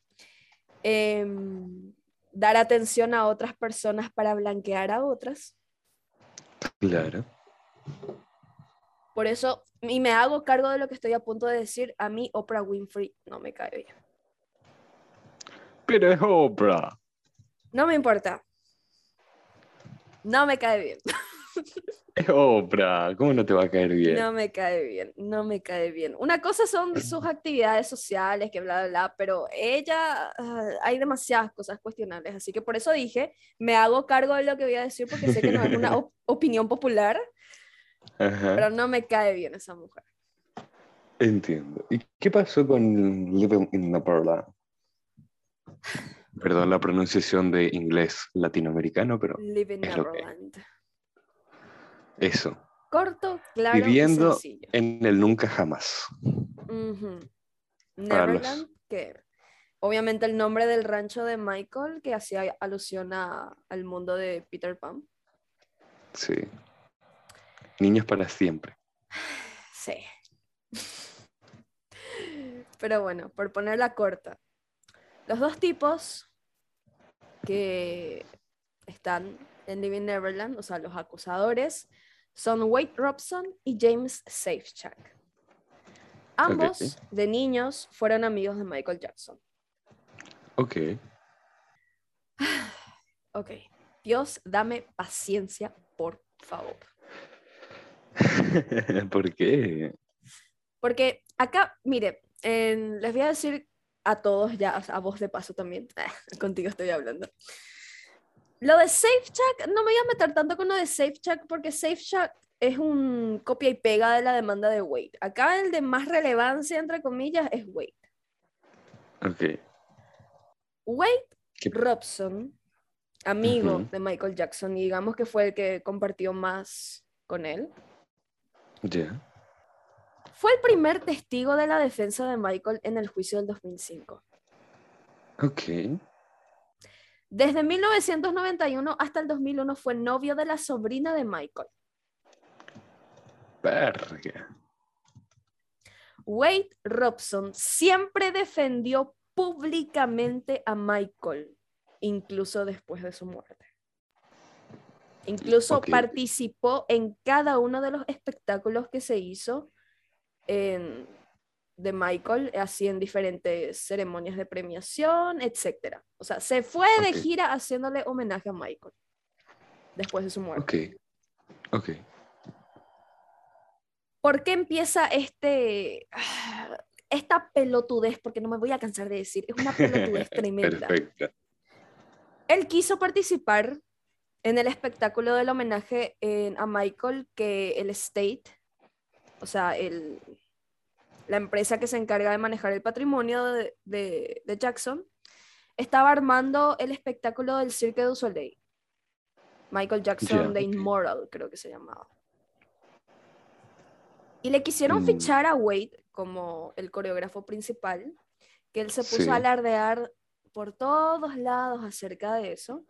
em, dar atención a otras personas para blanquear a otras. Claro. Por eso, y me hago cargo de lo que estoy a punto de decir, a mí Oprah Winfrey no me cae bien. Pero es Oprah. No me importa. No me cae bien. Oprah. ¿Cómo no te va a caer bien? No me cae bien. No me cae bien. Una cosa son sus actividades sociales, que bla, bla, bla, pero ella, ah, hay demasiadas cosas cuestionables. Así que por eso dije, me hago cargo de lo que voy a decir porque sé que no es una op- opinión popular, Ajá. pero no me cae bien esa mujer. Entiendo. ¿Y qué pasó con Living in Neverland? Perdón la pronunciación de inglés latinoamericano, pero Living Neverland. Eso. Corto, claro Viviendo y en el nunca jamás. Los- Neverland, que obviamente el nombre del rancho de Michael, que hacía alusión a- al mundo de Peter Pan. Sí. Niños para siempre. Sí. Pero bueno, por ponerla corta. Los dos tipos que están en Living Neverland, o sea, los acusadores, son Wade Robson y James Safechuck. Ambos, de niños, fueron amigos de Michael Jackson. Ok. Ok. Dios, dame paciencia, por favor. ¿Por qué? Porque acá, mire, les voy a decir a todos ya, a vos de paso también, contigo estoy hablando. Lo de SafeCheck, no me voy a meter tanto con lo de SafeCheck porque SafeCheck es un copia y pega de la demanda de Wade. Acá el de más relevancia, entre comillas, es Wade. Ok. Wade ¿Qué- Robson, amigo de Michael Jackson, y digamos que fue el que compartió más con él, Ya. fue el primer testigo de la defensa de Michael en el juicio del 2005. Ok. Desde 1991 hasta el 2001 fue novio de la sobrina de Michael. Verga. Wade Robson siempre defendió públicamente a Michael, incluso después de su muerte. Incluso participó en cada uno de los espectáculos que se hizo en- de Michael, así en diferentes ceremonias de premiación, etc. O sea, se fue de gira haciéndole homenaje a Michael después de su muerte. Ok. Ok. ¿Por qué empieza este, esta pelotudez? Porque no me voy a cansar de decir, es una pelotudez tremenda. Perfecto. Él quiso participar en el espectáculo del homenaje en- a Michael que el State, o sea, el, la empresa que se encarga de manejar el patrimonio de, de- de Jackson, estaba armando el espectáculo del Cirque du Soleil. Michael Jackson The. Immoral, creo que se llamaba. Y le quisieron Mm. fichar a Wade como el coreógrafo principal, que él se puso Sí. a alardear por todos lados acerca de eso.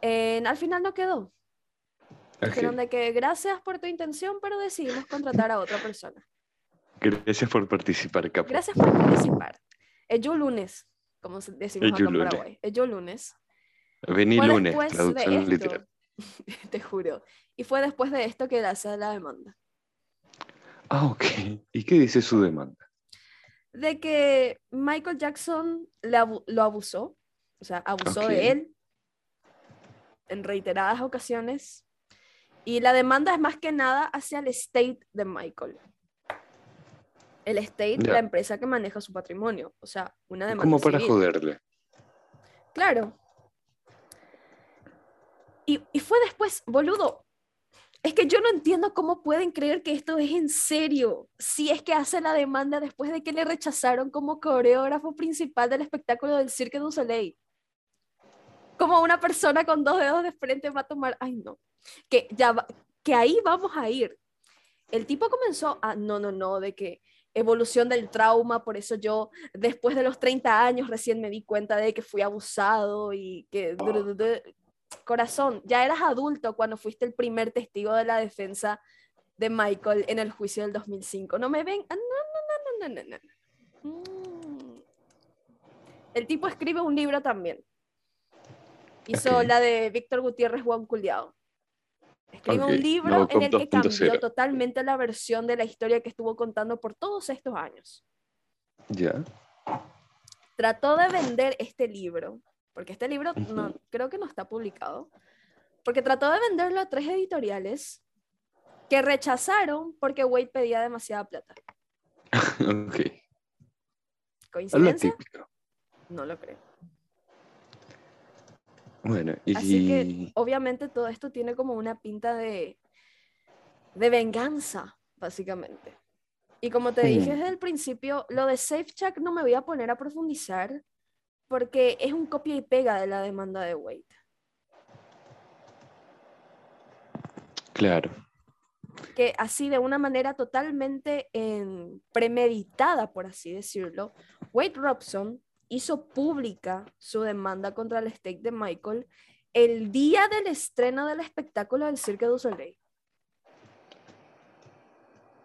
En- al final no quedó. Dijeron de que gracias por tu intención, pero decidimos contratar a otra persona. Gracias por participar, Capo. Gracias por participar. Ello lunes, como se- decimos acá en. Paraguay. Ello lunes. Vení Fue lunes, de traducción esto, literal. te juro. Y fue después de esto que hace la demanda. Ah, ok. ¿Y qué dice su demanda? De que Michael Jackson abu- lo abusó, o sea, abusó Ok. de él en reiteradas ocasiones. Y la demanda es más que nada hacia el estate de Michael. El estate, Ya. la empresa que maneja su patrimonio. O sea, una demanda. Como para civil. joderle. Claro. Y, y fue después, boludo. Es que yo no entiendo cómo pueden creer que esto es en serio. Si es que hace la demanda después de que le rechazaron como coreógrafo principal del espectáculo del Cirque du Soleil. Como una persona con dos dedos de frente va a tomar. Ay, no. Que, ya va- que ahí vamos a ir. El tipo comenzó a. No, no, no, de que evolución del trauma, por eso yo después de los 30 años recién me di cuenta de que fui abusado y que... Corazón, ya eras adulto cuando fuiste el primer testigo de la defensa de Michael en el juicio del 2005. No me ven... ah, No, no, no, no, no, no. Mm. El tipo escribe un libro también. Hizo la de Víctor Gutiérrez Juan Culiao. Escribe un libro en el que Cop 2.0. cambió totalmente la versión de la historia que estuvo contando por todos estos años Ya. trató de vender este libro, porque este libro no, creo que no está publicado, porque trató de venderlo a tres editoriales que rechazaron porque Wade pedía demasiada plata. ok. Lo ¿Coincidencia? No lo creo. Bueno, y Así que obviamente todo esto tiene como una pinta de, de venganza, básicamente. Y como te dije desde el principio, lo de SafeCheck no me voy a poner a profundizar porque es un copia y pega de la demanda de Wade. claro. que así de una manera totalmente em, premeditada, por así decirlo, Wade Robson hizo pública su demanda contra el estate de Michael el día del estreno del espectáculo del Cirque du Soleil.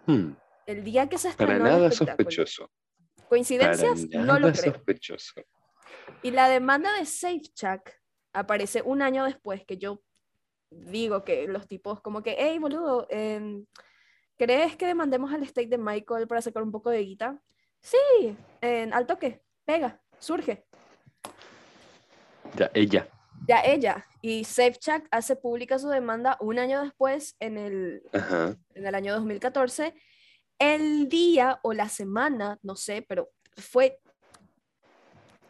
Hmm, El día que se Para estrenó el nada sospechoso. Para ¿Coincidencias? No nada lo creo. sospechoso. Y la demanda de SafeCheck aparece un año después que yo digo que los tipos como que, hey, boludo, em, ¿crees que demandemos al estate de Michael para sacar un poco de guita? Sí, en al toque, pega, surge. Ya, ella. Ya ella. Y SafeCheck hace pública su demanda un año después, en el, Ajá. en el año 2014, el día o la semana, no sé, pero fue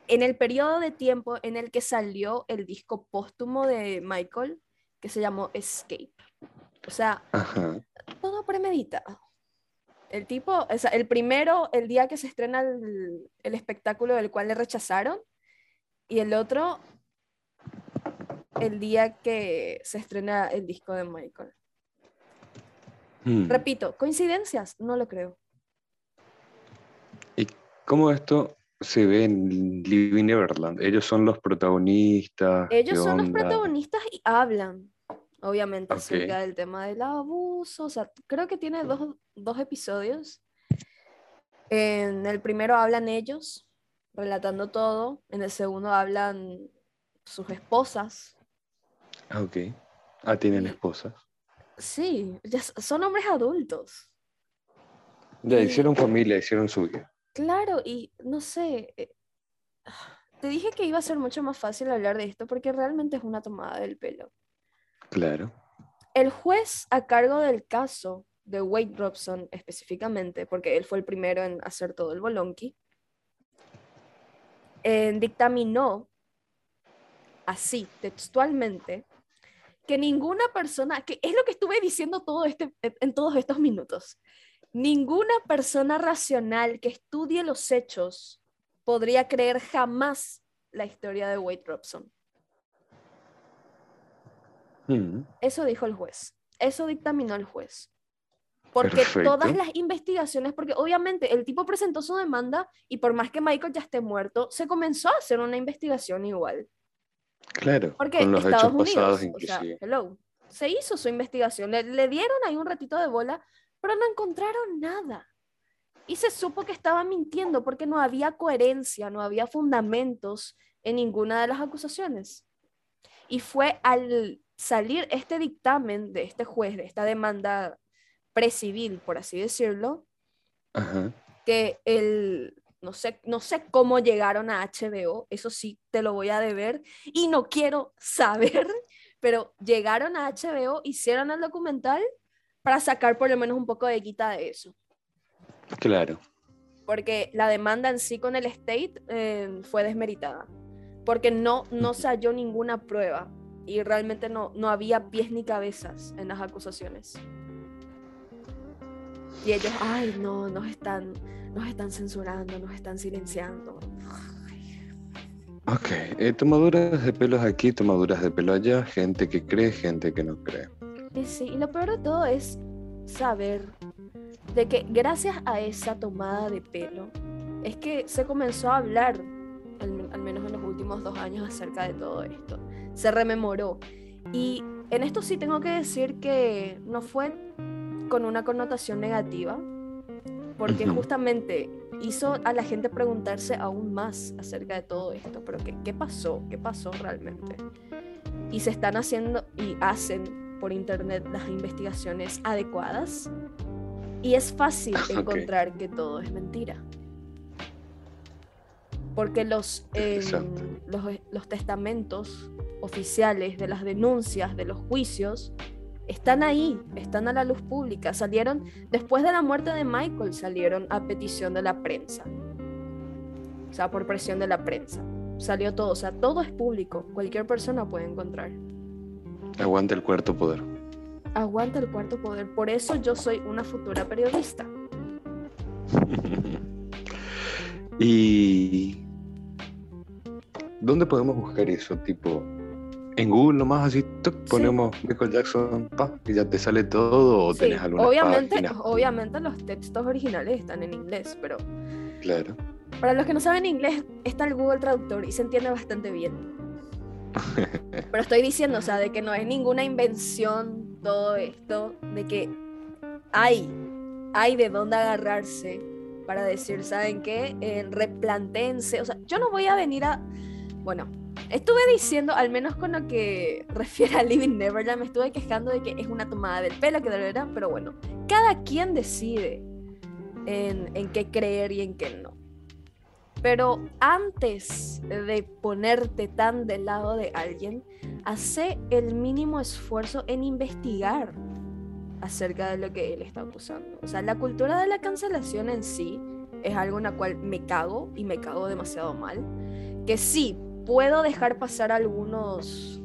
en el periodo de tiempo en el que salió el disco póstumo de Michael, que se llamó Escape. O sea, Ajá. todo premeditado. El tipo, o sea, el primero, el día que se estrena el, el espectáculo del cual le rechazaron, y el otro, el día que se estrena el disco de Michael. Hmm. Repito, ¿coincidencias? No lo creo. ¿Y cómo esto se ve en Living Neverland? Ellos son los protagonistas. Ellos ¿qué son los protagonistas y hablan, obviamente, Ok. acerca del tema del abuso. O sea, creo que tiene dos, dos episodios En el primero hablan ellos, relatando todo. En el segundo hablan sus esposas. Ah, ok. Ah, tienen esposas. Sí, ya son hombres adultos. Ya Y- hicieron familia, hicieron su vida. Claro, y no sé, eh, te dije que iba a ser mucho más fácil hablar de esto porque realmente es una tomada del pelo. Claro. El juez a cargo del caso de Wade Robson específicamente, porque él fue el primero en hacer todo el bolonqui, eh, dictaminó así, textualmente, que ninguna persona, que es lo que estuve diciendo todo este, en todos estos minutos, ninguna persona racional que estudie los hechos podría creer jamás la historia de Wade Robson. Mm, Eso dijo el juez. Eso dictaminó el juez. Porque Perfecto. todas las investigaciones, porque obviamente el tipo presentó su demanda y por más que Michael ya esté muerto, se comenzó a hacer una investigación igual. Claro. Porque con los Estados hechos Unidos, pasados o sea, hello, se hizo su investigación, le, le dieron ahí un ratito de bola, pero no encontraron nada. Y se supo que estaba mintiendo porque no había coherencia, no había fundamentos en ninguna de las acusaciones. Y fue al salir este dictamen de este juez, de esta demanda precivil, por así decirlo, Ajá. que el, no sé, no sé cómo llegaron a HBO, eso sí te lo voy a deber y no quiero saber, pero llegaron a HBO, hicieron el documental para sacar por lo menos un poco de quita de eso, Claro. porque la demanda en sí con el state eh, fue desmeritada, porque no, no se halló ninguna prueba y realmente no, no había pies ni cabezas en las acusaciones. Y ellos, ay, no, nos están, nos están censurando, nos están silenciando. Ok. eh, tomaduras de pelos aquí, tomaduras de pelo allá. Gente que cree, gente que no cree. Y sí, y lo peor de todo es saber de que gracias a esa tomada de pelo es que se comenzó a hablar, al, al menos en los últimos dos años, acerca de todo esto. Se rememoró. Y en esto sí tengo que decir que no fue con una connotación negativa, porque justamente hizo a la gente preguntarse aún más acerca de todo esto, pero ¿qué, qué pasó? ¿Qué pasó realmente? Y se están haciendo y hacen por internet las investigaciones adecuadas y es fácil encontrar que todo es mentira. Porque los, em, los, los testamentos oficiales de las denuncias, de los juicios, están ahí, están a la luz pública. Salieron, después de la muerte de Michael, salieron a petición de la prensa. O sea, por presión de la prensa. Salió todo, o sea, todo es público. Cualquier persona puede encontrar. Aguanta el cuarto poder. Aguanta el cuarto poder. Por eso yo soy una futura periodista. y. ¿Dónde podemos buscar eso? Tipo. En Google nomás así ponemos Michael Jackson pa, y ya te sale todo o Sí, tenés alguna obviamente, página. obviamente los textos originales están en inglés, pero Claro. para los que no saben inglés está el Google Traductor y se entiende bastante bien. Pero estoy diciendo, o sea, de que no es ninguna invención todo esto, de que hay, hay de dónde agarrarse para decir, ¿saben qué? Eh, replantéense, o sea, yo no voy a venir a, bueno, estuve diciendo, al menos con lo que refiere a Living Neverland, me estuve quejando de que es una tomada del pelo, que de verdad, pero bueno, cada quien decide en, en qué creer y en qué no. Pero antes de ponerte tan del lado de alguien, hace el mínimo esfuerzo en investigar acerca de lo que él está acusando. O sea, la cultura de la cancelación en sí es algo en la cual me cago y me cago demasiado mal. Que sí, puedo dejar pasar algunos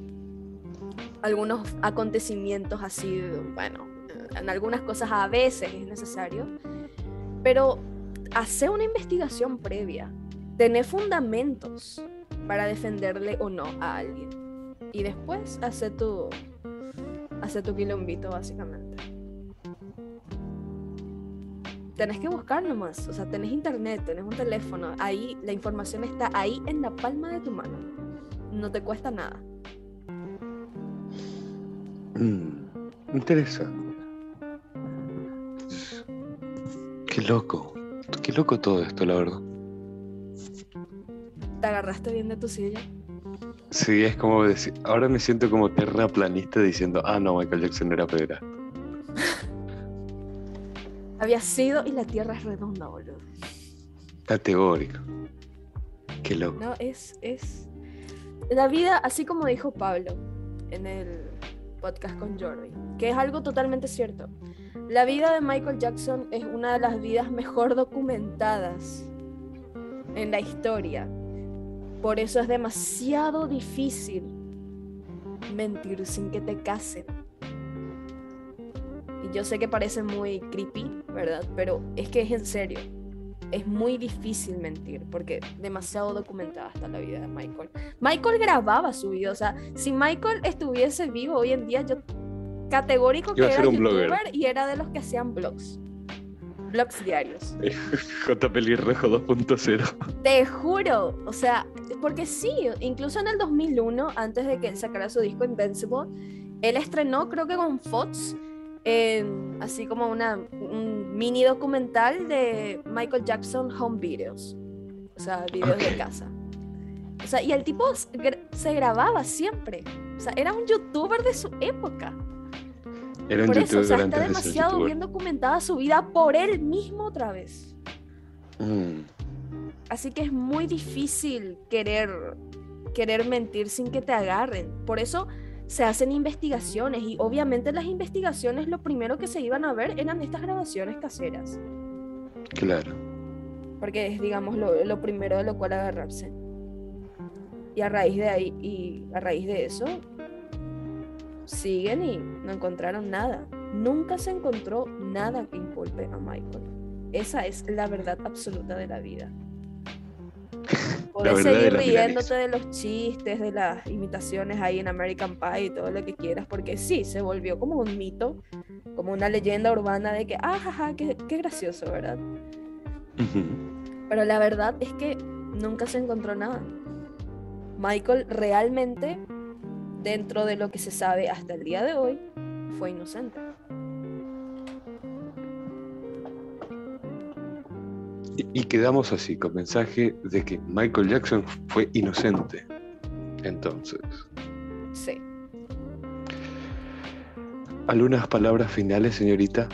algunos acontecimientos así, bueno, en algunas cosas a veces es necesario, pero hace una investigación previa, tener fundamentos para defenderle o no a alguien. Y después hace tu, hace tu quilombito, básicamente. Tenés que buscar nomás, o sea, tenés internet, tenés un teléfono, ahí la información está ahí en la palma de tu mano. No te cuesta nada. Mm, interesante. Qué loco. Qué loco todo esto, la verdad. ¿Te agarraste bien de tu silla? Sí, es como decir, ahora me siento como terraplanista diciendo, ah, no, Michael Jackson era pedra. Había sido y la Tierra es redonda, boludo. Categórico. Qué loco. No, es, es... La vida, así como dijo Pablo en el podcast con Jordi, que es algo totalmente cierto. La vida de Michael Jackson es una de las vidas mejor documentadas en la historia. Por eso es demasiado difícil mentir sin que te casen. Y yo sé que parece muy creepy, ¿verdad? Pero es que es en serio. Es muy difícil mentir porque demasiado documentada está la vida de Michael. Michael grababa su vida, o sea, si Michael estuviese vivo hoy en día, yo categórico que era un youtuber blogger. y era de los que hacían blogs. Blogs diarios. J. Pelirrojo 2.0. Te juro, o sea, porque sí, incluso en el 2001, antes de que sacara su disco Invincible, él estrenó, creo que con Fox, así como una, un mini documental de Michael Jackson Home Videos, o sea, videos de casa. O sea, y el tipo se grababa siempre, o sea, era un youtuber de su época. Era un Por eso, o youtuber sea, está demasiado youtuber. bien documentada su vida por él mismo otra vez. Mm. Así que es muy difícil querer, querer mentir sin que te agarren. Por eso se hacen investigaciones y obviamente las investigaciones lo primero que se iban a ver eran estas grabaciones caseras. Claro. Porque es, digamos, lo, lo primero de lo cual agarrarse. Y a raíz de ahí, y a raíz de eso, siguen y no encontraron nada. Nunca se encontró nada que inculpe a Michael. Esa es la verdad absoluta de la vida. Puedes seguir riéndote de los chistes, de las imitaciones ahí en American Pie y todo lo que quieras, porque sí, se volvió como un mito, como una leyenda urbana de que, ah, jaja, qué, qué gracioso, ¿verdad? Pero la verdad es que nunca se encontró nada. Michael realmente, dentro de lo que se sabe hasta el día de hoy, fue inocente. Y, quedamos así, con mensaje de que Michael Jackson fue inocente. Entonces, Sí. ¿algunas palabras finales, señorita?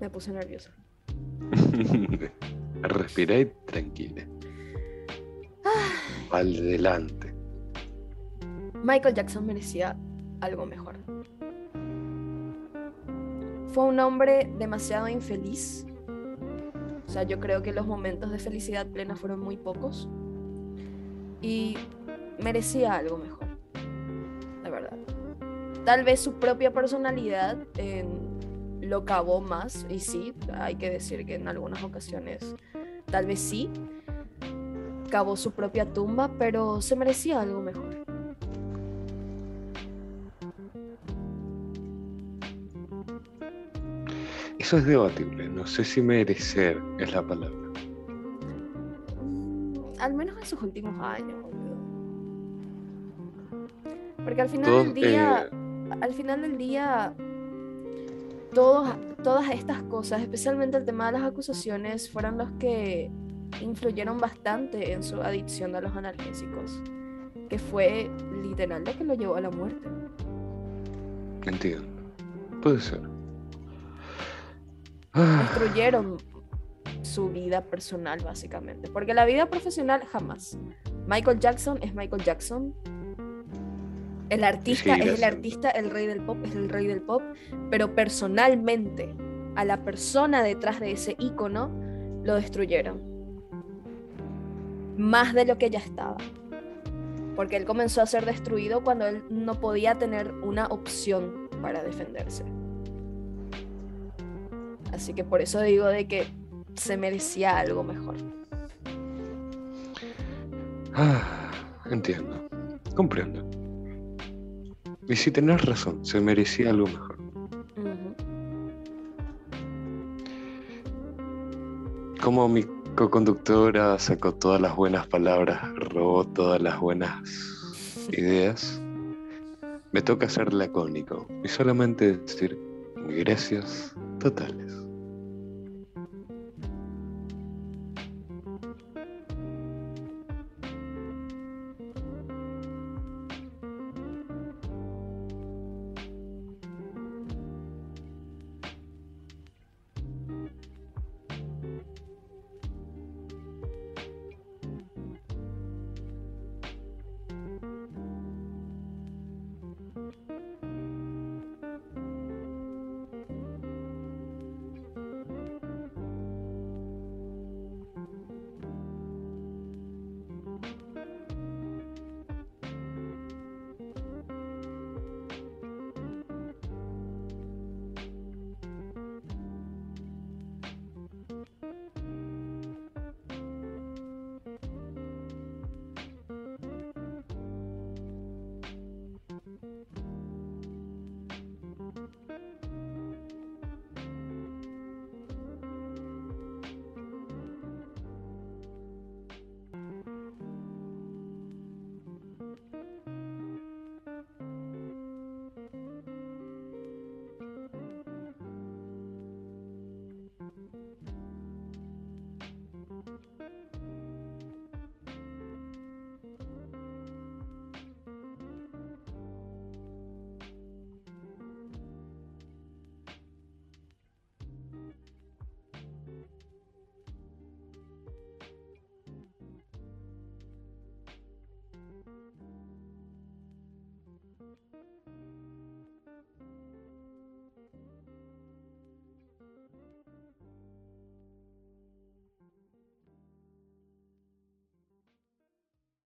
Me puse nerviosa. Respira y tranquila. Adelante. Michael Jackson merecía algo mejor. Fue un hombre demasiado infeliz. O sea, yo creo que los momentos de felicidad plena fueron muy pocos. Y merecía algo mejor. La verdad. Tal vez su propia personalidad eh, lo cavó más. Y sí, hay que decir que en algunas ocasiones tal vez sí. Cavó su propia tumba, pero se merecía algo mejor. Eso es debatible. No sé si merecer es la palabra. Al menos en sus últimos años, boludo. Porque al final del día, eh, al final del día, todos, todas estas cosas, especialmente el tema de las acusaciones, fueron los que influyeron bastante en su adicción a los analgésicos, que fue literal lo que lo llevó a la muerte. entiendo. Puede ser. Destruyeron su vida personal, básicamente. Porque la vida profesional jamás. Michael Jackson es Michael Jackson. El artista Sí, es el artista, el rey del pop es el rey del pop. Pero personalmente, a la persona detrás de ese icono, lo destruyeron. Más de lo que ya estaba. Porque él comenzó a ser destruido cuando él no podía tener una opción para defenderse. Así que por eso digo de que se merecía algo mejor. ah, entiendo. Comprendo. Y si tenés razón, se merecía algo mejor. Como mi co-conductora sacó todas las buenas palabras, robó todas las buenas ideas, me toca ser lacónico y solamente decir gracias totales.